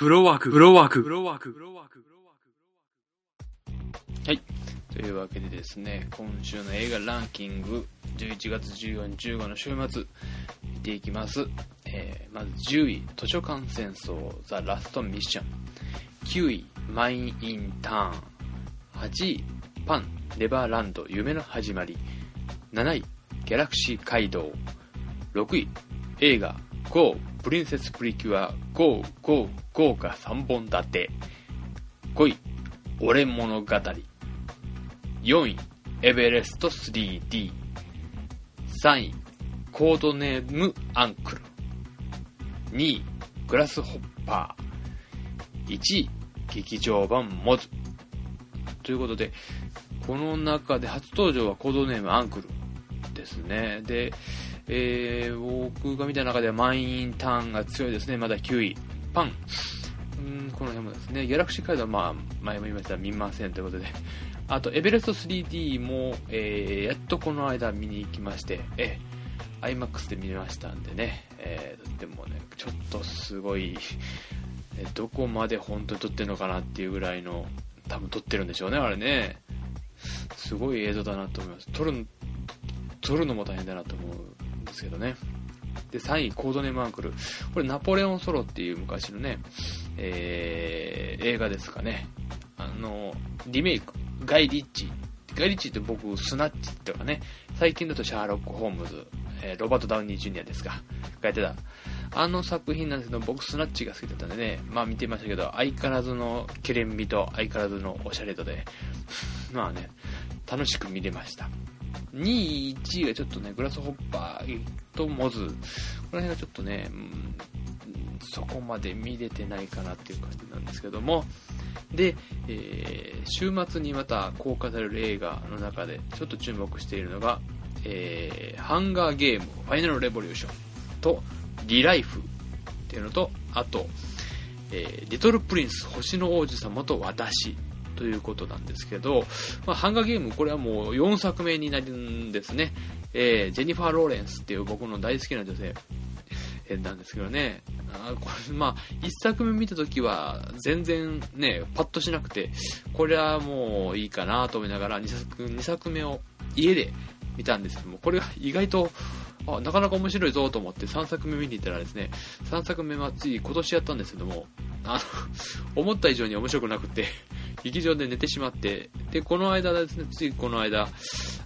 フロワーク、フロワーク、フロワーク、フロワーク。フローワークはい。というわけでですね、今週の映画ランキング、11月14、15の週末、見ていきます。えー、まず10位、図書館戦争、ザ・ラスト・ミッション。9位、マイン・イン・ターン。8位、パン、ネバーランド、夢の始まり。7位、ギャラクシー街道。6位、映画、GO! プリンセスプリキュア GO! GO! GO! が3本立て。5位、俺物語。4位、エベレスト 3D。3位、コードネームアンクル。2位、グラスホッパー。1位、劇場版モズ。ということで、この中で初登場はコードネームアンクルですね。で、えー、僕が見た中ではマインターンが強いですね。まだ9位。パン。うんこの辺もですね、ギャラクシーカードはまあ、前も言いました見ませんということで。あと、エベレスト 3D も、えー、やっとこの間見に行きまして、えー、IMAX で見ましたんでね、えー、でもね、ちょっとすごい、えどこまで本当に撮ってるのかなっていうぐらいの、多分撮ってるんでしょうね、あれね。すごい映像だなと思います。撮る、撮るのも大変だなと思うんですけどね。で、3位、コードネームアンクル。これ、ナポレオンソロっていう昔のね、えー、映画ですかね。あの、リメイク、ガイ・リッチ。ガイ・リッチって僕、スナッチとかね、最近だとシャーロック・ホームズ、えー、ロバート・ダウニー・ジュニアですか、がやってた。あの作品なんですけど、僕、スナッチが好きだったんでね、まあ見てましたけど、相変わらずのケレン味と相変わらずのおしゃれ度で、まあね、楽しく見れました。2位、1位がちょっとね、グラスホッパーとモズ。この辺がちょっとね、うん、そこまで見れてないかなっていう感じなんですけども。で、えー、週末にまた公開される映画の中でちょっと注目しているのが、えー、ハンガーゲーム、ファイナルレボリューションと、リライフっていうのと、あと、えー、リトルプリンス、星の王子様と私ということなんですけど、まあ、ハンガーゲーム、これはもう4作目になるんですね。えー、ジェニファー・ローレンスっていう僕の大好きな女性なんですけどね。あこれまあ、1作目見た時は全然ね、パッとしなくて、これはもういいかなと思いながら2作 ,2 作目を家で見たんですけども、これが意外とあなかなか面白いぞと思って3作目見に行ったらですね、3作目はつい今年やったんですけども、あの、思った以上に面白くなくて、劇場で寝てしまって、で、この間ですね、ついこの間、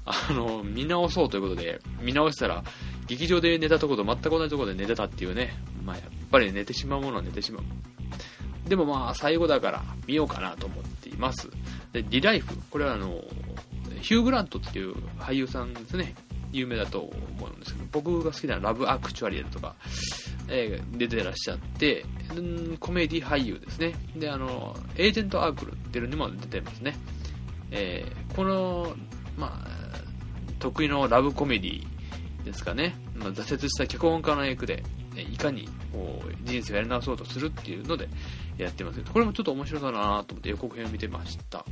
あの、見直そうということで、見直したら、劇場で寝たとこと全く同じとこで寝てたっていうね、まあやっぱり寝てしまうものは寝てしまう。でもまあ最後だから見ようかなと思っています。で、リライフ、これはあの、ヒュー・グラントっていう俳優さんですね。有名だと思うんですけど、僕が好きなラブ・アクチュアリエルとか、えー、出てらっしゃって、コメディ俳優ですね。で、あの、エージェント・アークルっていうのにも出てますね。えー、この、まあ、得意のラブコメディですかね。まあ、挫折した脚本家の役で、いかにこう人生をやり直そうとするっていうのでやってますけどこれもちょっと面白そうだなと思って予告編を見てました。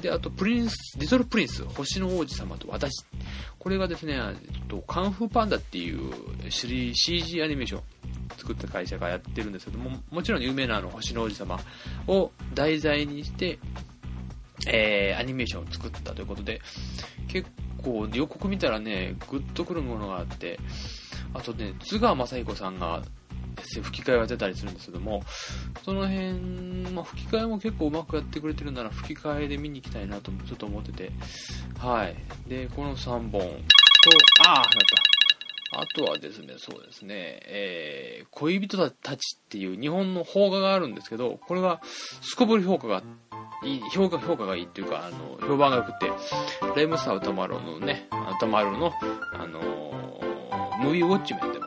で、あと、プリンス、リトルプリンス、星の王子様と私。これがですね、カンフーパンダっていう CG アニメーション作った会社がやってるんですけども、もちろん有名なあの星の王子様を題材にして、えー、アニメーションを作ったということで、結構予告見たらね、グッとくるものがあって、あとね、津川雅彦さんが吹き替えを当てたりするんですけども、その辺、まあ、吹き替えも結構うまくやってくれてるなら吹き替えで見に行きたいなとちょっと思ってて、はい。で、この3本と、ああ、やった。あとはですね、そうですね、えー、恋人たちっていう日本の邦画があるんですけど、これがすこぶり評価がいい、評価、評価がいいっていうか、あの、評判が良くて、レムサ歌丸のね、歌丸の、あのー、ムービーウォッチメンでも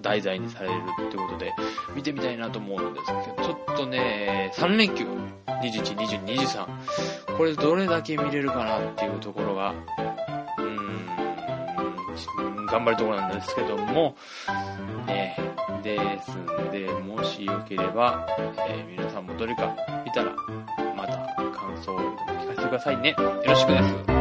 題材にされるってことで、見てみたいなと思うんですけど、ちょっとね、3連休、21、22、23、これどれだけ見れるかなっていうところが、うーん、頑張るところなんですけども、ね、ですんで、もしよければ、えー、皆さんもどれか見たら、また感想を聞かせてくださいね。よろしくです。